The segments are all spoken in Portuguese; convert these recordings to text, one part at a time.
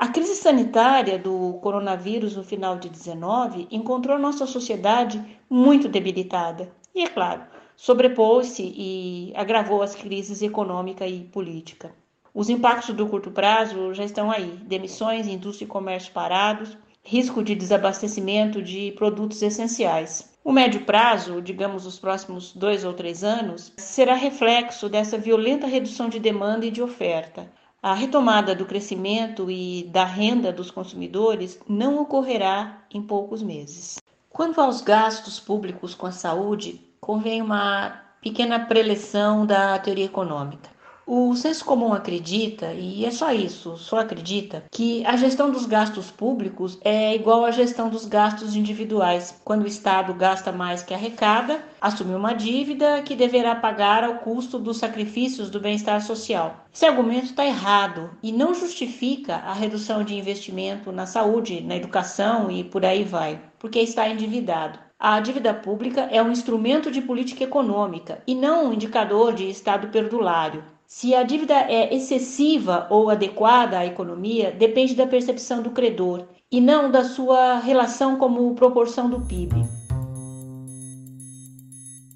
A crise sanitária do coronavírus no final de 19 encontrou nossa sociedade muito debilitada e, é claro, sobrepôs-se e agravou as crises econômica e política. Os impactos do curto prazo já estão aí: demissões, indústria e comércio parados, risco de desabastecimento de produtos essenciais. O médio prazo, digamos os próximos dois ou três anos, será reflexo dessa violenta redução de demanda e de oferta. A retomada do crescimento e da renda dos consumidores não ocorrerá em poucos meses. Quanto aos gastos públicos com a saúde, convém uma pequena preleção da teoria econômica. O senso comum acredita, e é só isso, só acredita, que a gestão dos gastos públicos é igual à gestão dos gastos individuais. Quando o Estado gasta mais que arrecada, assume uma dívida que deverá pagar ao custo dos sacrifícios do bem-estar social. Esse argumento está errado e não justifica a redução de investimento na saúde, na educação e por aí vai, porque está endividado. A dívida pública é um instrumento de política econômica e não um indicador de estado perdulário. Se a dívida é excessiva ou adequada à economia depende da percepção do credor e não da sua relação como proporção do PIB.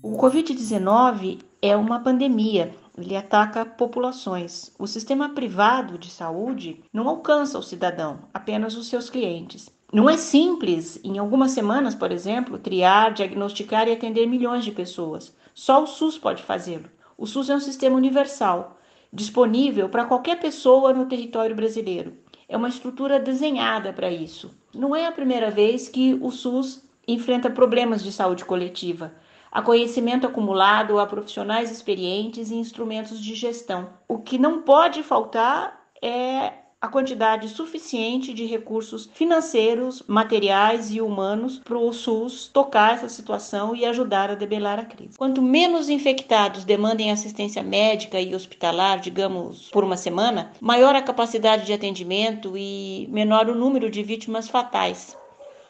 O Covid-19 é uma pandemia, ele ataca populações. O sistema privado de saúde não alcança o cidadão, apenas os seus clientes. Não é simples, em algumas semanas, por exemplo, triar, diagnosticar e atender milhões de pessoas. Só o SUS pode fazê-lo. O SUS é um sistema universal, disponível para qualquer pessoa no território brasileiro. É uma estrutura desenhada para isso. Não é a primeira vez que o SUS enfrenta problemas de saúde coletiva. Há conhecimento acumulado, há profissionais experientes e instrumentos de gestão. O que não pode faltar é a quantidade suficiente de recursos financeiros, materiais e humanos para o SUS tocar essa situação e ajudar a debelar a crise. Quanto menos infectados demandem assistência médica e hospitalar, digamos, por uma semana, maior a capacidade de atendimento e menor o número de vítimas fatais.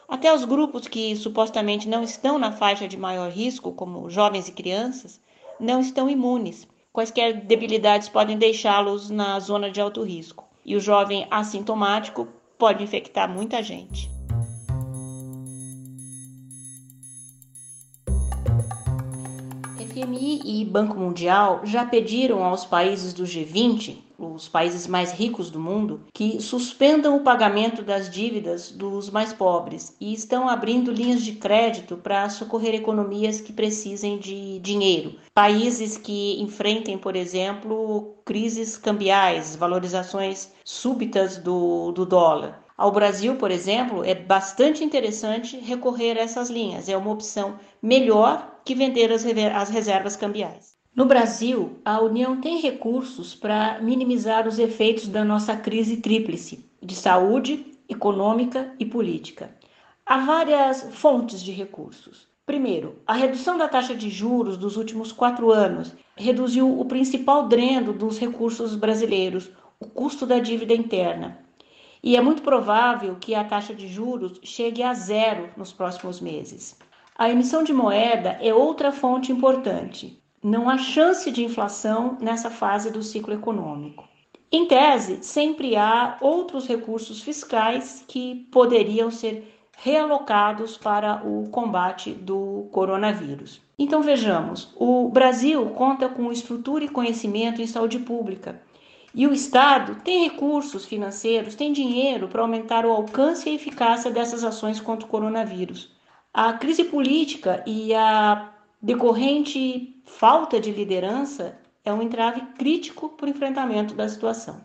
Até os grupos que supostamente não estão na faixa de maior risco, como jovens e crianças, não estão imunes. Quaisquer debilidades podem deixá-los na zona de alto risco e o jovem assintomático pode infectar muita gente. FMI e Banco Mundial já pediram aos países do G20 os países mais ricos do mundo, que suspendam o pagamento das dívidas dos mais pobres e estão abrindo linhas de crédito para socorrer economias que precisem de dinheiro. Países que enfrentem, por exemplo, crises cambiais, valorizações súbitas do, do dólar. Ao Brasil, por exemplo, é bastante interessante recorrer a essas linhas. É uma opção melhor que vender as, as reservas cambiais. No Brasil, a União tem recursos para minimizar os efeitos da nossa crise tríplice de saúde, econômica e política. Há várias fontes de recursos. Primeiro, a redução da taxa de juros dos últimos quatro anos reduziu o principal dreno dos recursos brasileiros, o custo da dívida interna. E é muito provável que a taxa de juros chegue a zero nos próximos meses. A emissão de moeda é outra fonte importante não há chance de inflação nessa fase do ciclo econômico. Em tese, sempre há outros recursos fiscais que poderiam ser realocados para o combate do coronavírus. Então vejamos, o Brasil conta com estrutura e conhecimento em saúde pública. E o Estado tem recursos financeiros, tem dinheiro para aumentar o alcance e a eficácia dessas ações contra o coronavírus. A crise política e a decorrente falta de liderança é um entrave crítico para o enfrentamento da situação.